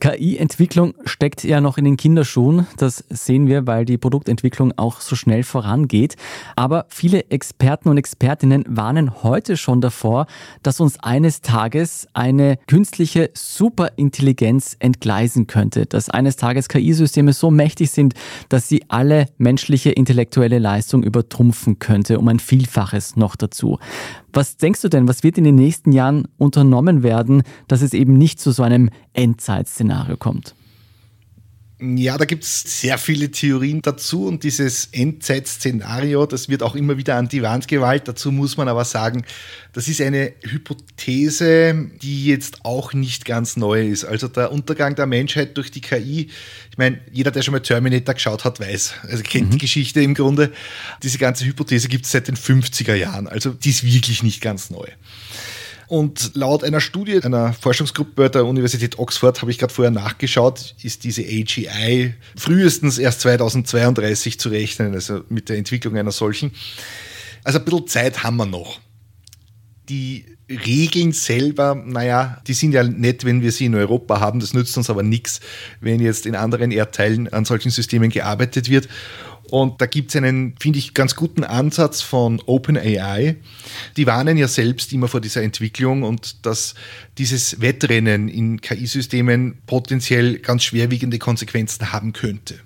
KI-Entwicklung steckt ja noch in den Kinderschuhen. Das sehen wir, weil die Produktentwicklung auch so schnell vorangeht. Aber viele Experten und Expertinnen warnen heute schon davor, dass uns eines Tages eine künstliche Superintelligenz entgleisen könnte. Dass eines Tages KI-Systeme so mächtig sind, dass sie alle menschliche intellektuelle Leistung übertrumpfen könnte, um ein Vielfaches noch dazu. Was denkst du denn, was wird in den nächsten Jahren unternommen werden, dass es eben nicht zu so einem Endzeitszenario kommt? Ja, da gibt es sehr viele Theorien dazu und dieses Endzeitszenario, das wird auch immer wieder an die Wand gewalt. Dazu muss man aber sagen, das ist eine Hypothese, die jetzt auch nicht ganz neu ist. Also der Untergang der Menschheit durch die KI, ich meine, jeder, der schon mal Terminator geschaut hat, weiß, also kennt mhm. die Geschichte im Grunde. Diese ganze Hypothese gibt es seit den 50er Jahren, also die ist wirklich nicht ganz neu. Und laut einer Studie einer Forschungsgruppe der Universität Oxford, habe ich gerade vorher nachgeschaut, ist diese AGI frühestens erst 2032 zu rechnen, also mit der Entwicklung einer solchen. Also ein bisschen Zeit haben wir noch. Die Regeln selber, naja, die sind ja nett, wenn wir sie in Europa haben. Das nützt uns aber nichts, wenn jetzt in anderen Erdteilen an solchen Systemen gearbeitet wird. Und da gibt es einen, finde ich, ganz guten Ansatz von OpenAI. Die warnen ja selbst immer vor dieser Entwicklung und dass dieses Wettrennen in KI-Systemen potenziell ganz schwerwiegende Konsequenzen haben könnte.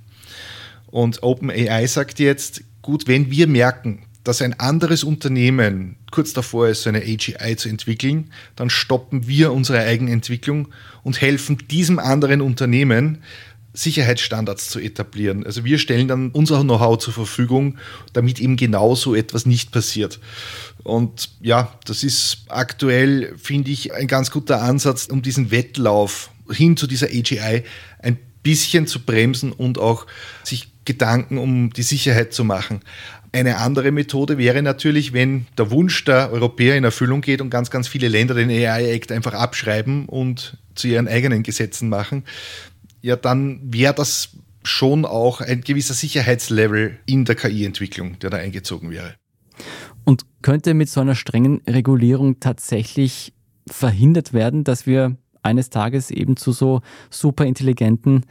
Und OpenAI sagt jetzt, gut, wenn wir merken, dass ein anderes Unternehmen kurz davor ist, so eine AGI zu entwickeln, dann stoppen wir unsere eigene Entwicklung und helfen diesem anderen Unternehmen, Sicherheitsstandards zu etablieren. Also wir stellen dann unser Know-how zur Verfügung, damit eben genau so etwas nicht passiert. Und ja, das ist aktuell, finde ich, ein ganz guter Ansatz, um diesen Wettlauf hin zu dieser AGI ein bisschen zu bremsen und auch sich Gedanken um die Sicherheit zu machen. Eine andere Methode wäre natürlich, wenn der Wunsch der Europäer in Erfüllung geht und ganz, ganz viele Länder den AI-Act einfach abschreiben und zu ihren eigenen Gesetzen machen ja, dann wäre das schon auch ein gewisser Sicherheitslevel in der KI-Entwicklung, der da eingezogen wäre. Und könnte mit so einer strengen Regulierung tatsächlich verhindert werden, dass wir eines Tages eben zu so superintelligenten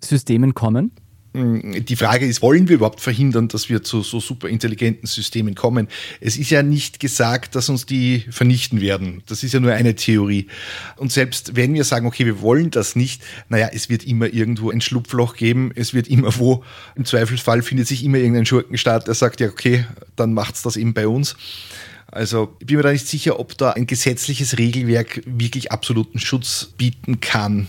Systemen kommen? Hm, die Frage ist, wollen wir überhaupt verhindern, dass wir zu so super intelligenten Systemen kommen? Es ist ja nicht gesagt, dass uns die vernichten werden. Das ist ja nur eine Theorie. Und selbst wenn wir sagen, okay, wir wollen das nicht, naja, es wird immer irgendwo ein Schlupfloch geben. Es wird immer wo, im Zweifelsfall findet sich immer irgendein Schurkenstaat, der sagt, ja, okay, dann macht's das eben bei uns. Also ich bin mir da nicht sicher, ob da ein gesetzliches Regelwerk wirklich absoluten Schutz bieten kann.